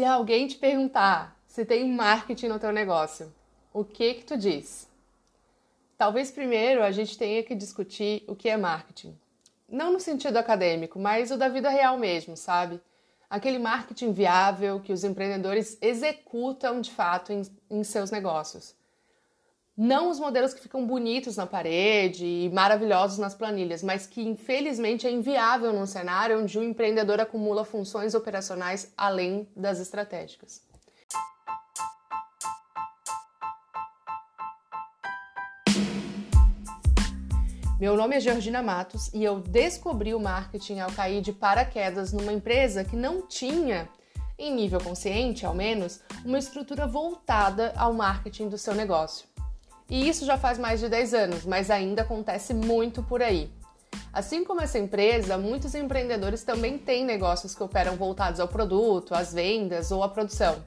Se alguém te perguntar se tem marketing no teu negócio, o que que tu diz? Talvez primeiro a gente tenha que discutir o que é marketing. Não no sentido acadêmico, mas o da vida real mesmo, sabe? Aquele marketing viável que os empreendedores executam de fato em, em seus negócios. Não os modelos que ficam bonitos na parede e maravilhosos nas planilhas, mas que infelizmente é inviável num cenário onde o empreendedor acumula funções operacionais além das estratégicas. Meu nome é Georgina Matos e eu descobri o marketing ao cair de paraquedas numa empresa que não tinha, em nível consciente ao menos, uma estrutura voltada ao marketing do seu negócio. E isso já faz mais de 10 anos, mas ainda acontece muito por aí. Assim como essa empresa, muitos empreendedores também têm negócios que operam voltados ao produto, às vendas ou à produção.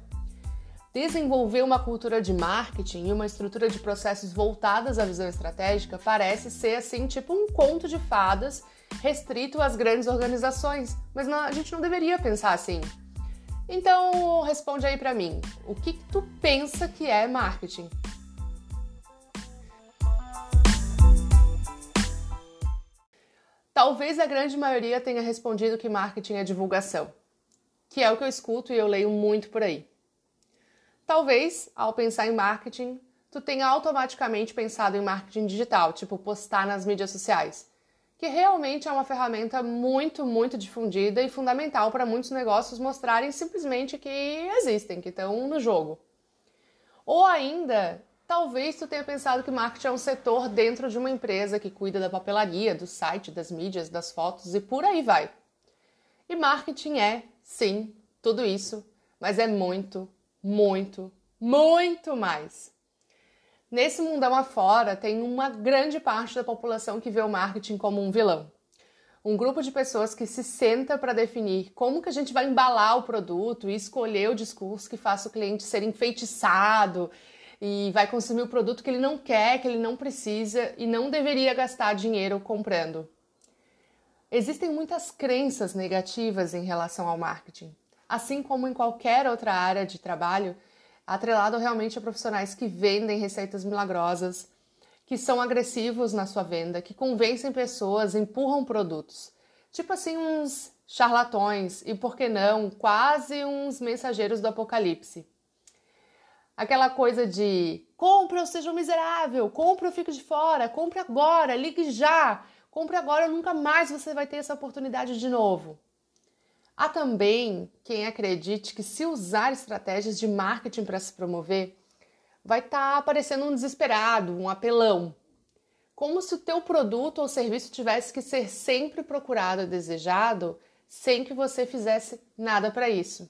Desenvolver uma cultura de marketing e uma estrutura de processos voltadas à visão estratégica parece ser assim, tipo um conto de fadas restrito às grandes organizações, mas não, a gente não deveria pensar assim. Então, responde aí para mim, o que, que tu pensa que é marketing? Talvez a grande maioria tenha respondido que marketing é divulgação, que é o que eu escuto e eu leio muito por aí. Talvez, ao pensar em marketing, tu tenha automaticamente pensado em marketing digital, tipo postar nas mídias sociais, que realmente é uma ferramenta muito, muito difundida e fundamental para muitos negócios mostrarem simplesmente que existem, que estão no jogo. Ou ainda, talvez tu tenha pensado que marketing é um setor dentro de uma empresa que cuida da papelaria, do site, das mídias, das fotos e por aí vai. E marketing é, sim, tudo isso, mas é muito, muito, muito mais. Nesse mundão afora, tem uma grande parte da população que vê o marketing como um vilão. Um grupo de pessoas que se senta para definir como que a gente vai embalar o produto e escolher o discurso que faça o cliente ser enfeitiçado e vai consumir o produto que ele não quer, que ele não precisa e não deveria gastar dinheiro comprando. Existem muitas crenças negativas em relação ao marketing assim como em qualquer outra área de trabalho, atrelado realmente a profissionais que vendem receitas milagrosas, que são agressivos na sua venda, que convencem pessoas, empurram produtos. Tipo assim, uns charlatões e, por que não, quase uns mensageiros do apocalipse. Aquela coisa de compre ou seja um miserável, compre ou fique de fora, compre agora, ligue já, compre agora, nunca mais você vai ter essa oportunidade de novo. Há também quem acredite que se usar estratégias de marketing para se promover, vai estar tá aparecendo um desesperado, um apelão. Como se o teu produto ou serviço tivesse que ser sempre procurado e desejado, sem que você fizesse nada para isso.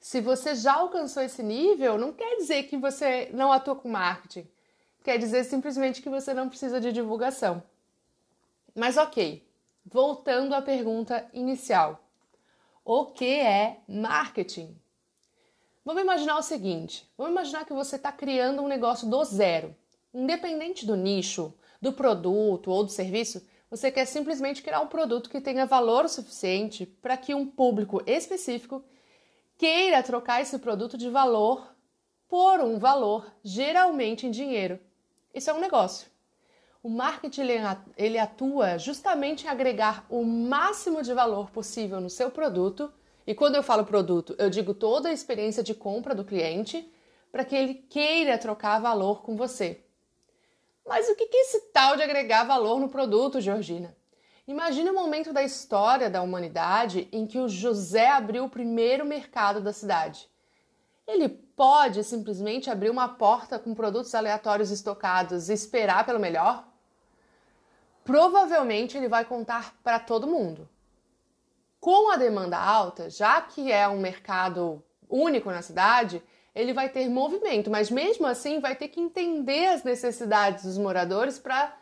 Se você já alcançou esse nível, não quer dizer que você não atua com marketing. Quer dizer simplesmente que você não precisa de divulgação. Mas ok, voltando à pergunta inicial o que é marketing. Vamos imaginar o seguinte: vamos imaginar que você está criando um negócio do zero. Independente do nicho, do produto ou do serviço, você quer simplesmente criar um produto que tenha valor suficiente para que um público específico queira trocar esse produto de valor por um valor, geralmente em dinheiro. Isso é um negócio. O marketing ele atua justamente em agregar o máximo de valor possível no seu produto. E quando eu falo produto, eu digo toda a experiência de compra do cliente para que ele queira trocar valor com você. Mas o que é esse tal de agregar valor no produto, Georgina? Imagine um momento da história da humanidade em que o José abriu o primeiro mercado da cidade. Ele pode simplesmente abrir uma porta com produtos aleatórios estocados e esperar pelo melhor? provavelmente ele vai contar para todo mundo. Com a demanda alta, já que é um mercado único na cidade, ele vai ter movimento, mas mesmo assim vai ter que entender as necessidades dos moradores para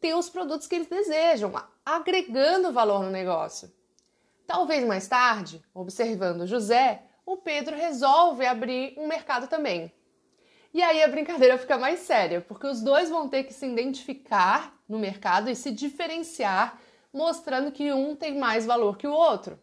ter os produtos que eles desejam, agregando valor no negócio. Talvez mais tarde, observando José, o Pedro resolve abrir um mercado também. E aí a brincadeira fica mais séria, porque os dois vão ter que se identificar no mercado e se diferenciar, mostrando que um tem mais valor que o outro.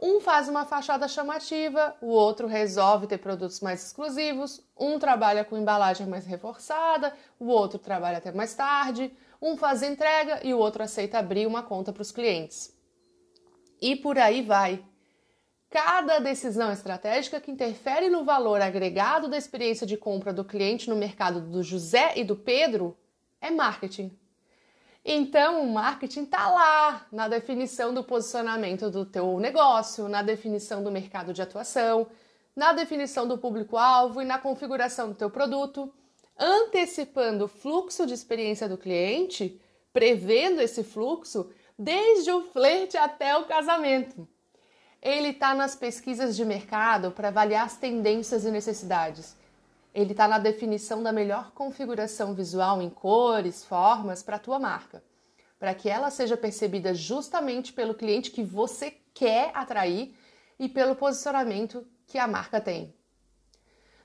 Um faz uma fachada chamativa, o outro resolve ter produtos mais exclusivos, um trabalha com embalagem mais reforçada, o outro trabalha até mais tarde, um faz entrega e o outro aceita abrir uma conta para os clientes. E por aí vai. Cada decisão estratégica que interfere no valor agregado da experiência de compra do cliente no mercado do José e do Pedro é marketing. Então, o marketing está lá na definição do posicionamento do teu negócio, na definição do mercado de atuação, na definição do público-alvo e na configuração do teu produto, antecipando o fluxo de experiência do cliente, prevendo esse fluxo desde o flerte até o casamento. Ele está nas pesquisas de mercado para avaliar as tendências e necessidades ele está na definição da melhor configuração visual em cores, formas para a tua marca, para que ela seja percebida justamente pelo cliente que você quer atrair e pelo posicionamento que a marca tem.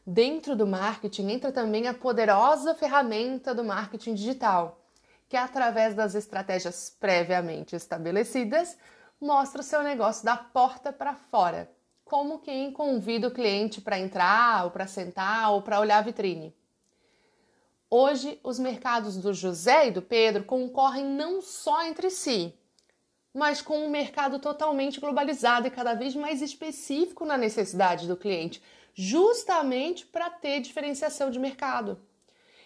Dentro do marketing entra também a poderosa ferramenta do marketing digital, que através das estratégias previamente estabelecidas mostra o seu negócio da porta para fora como quem convida o cliente para entrar, ou para sentar, ou para olhar a vitrine. Hoje, os mercados do José e do Pedro concorrem não só entre si, mas com um mercado totalmente globalizado e cada vez mais específico na necessidade do cliente, justamente para ter diferenciação de mercado.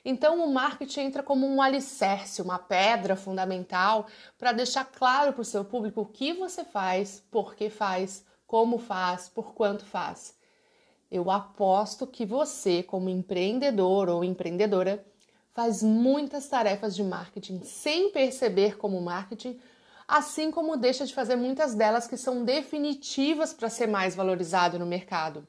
Então, o marketing entra como um alicerce, uma pedra fundamental para deixar claro para o seu público o que você faz, por que faz, como faz, por quanto faz. Eu aposto que você, como empreendedor ou empreendedora, faz muitas tarefas de marketing sem perceber como marketing, assim como deixa de fazer muitas delas que são definitivas para ser mais valorizado no mercado.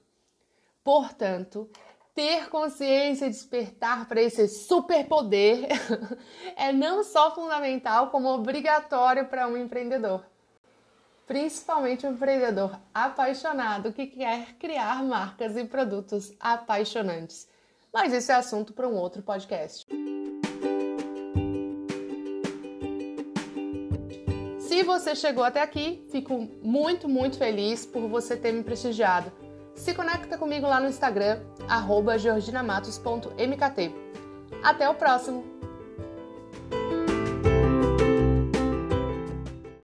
Portanto, ter consciência e despertar para esse superpoder é não só fundamental, como obrigatório para um empreendedor principalmente um empreendedor apaixonado que quer criar marcas e produtos apaixonantes. Mas esse é assunto para um outro podcast. Se você chegou até aqui, fico muito, muito feliz por você ter me prestigiado. Se conecta comigo lá no Instagram, georginamatos.mkt. Até o próximo!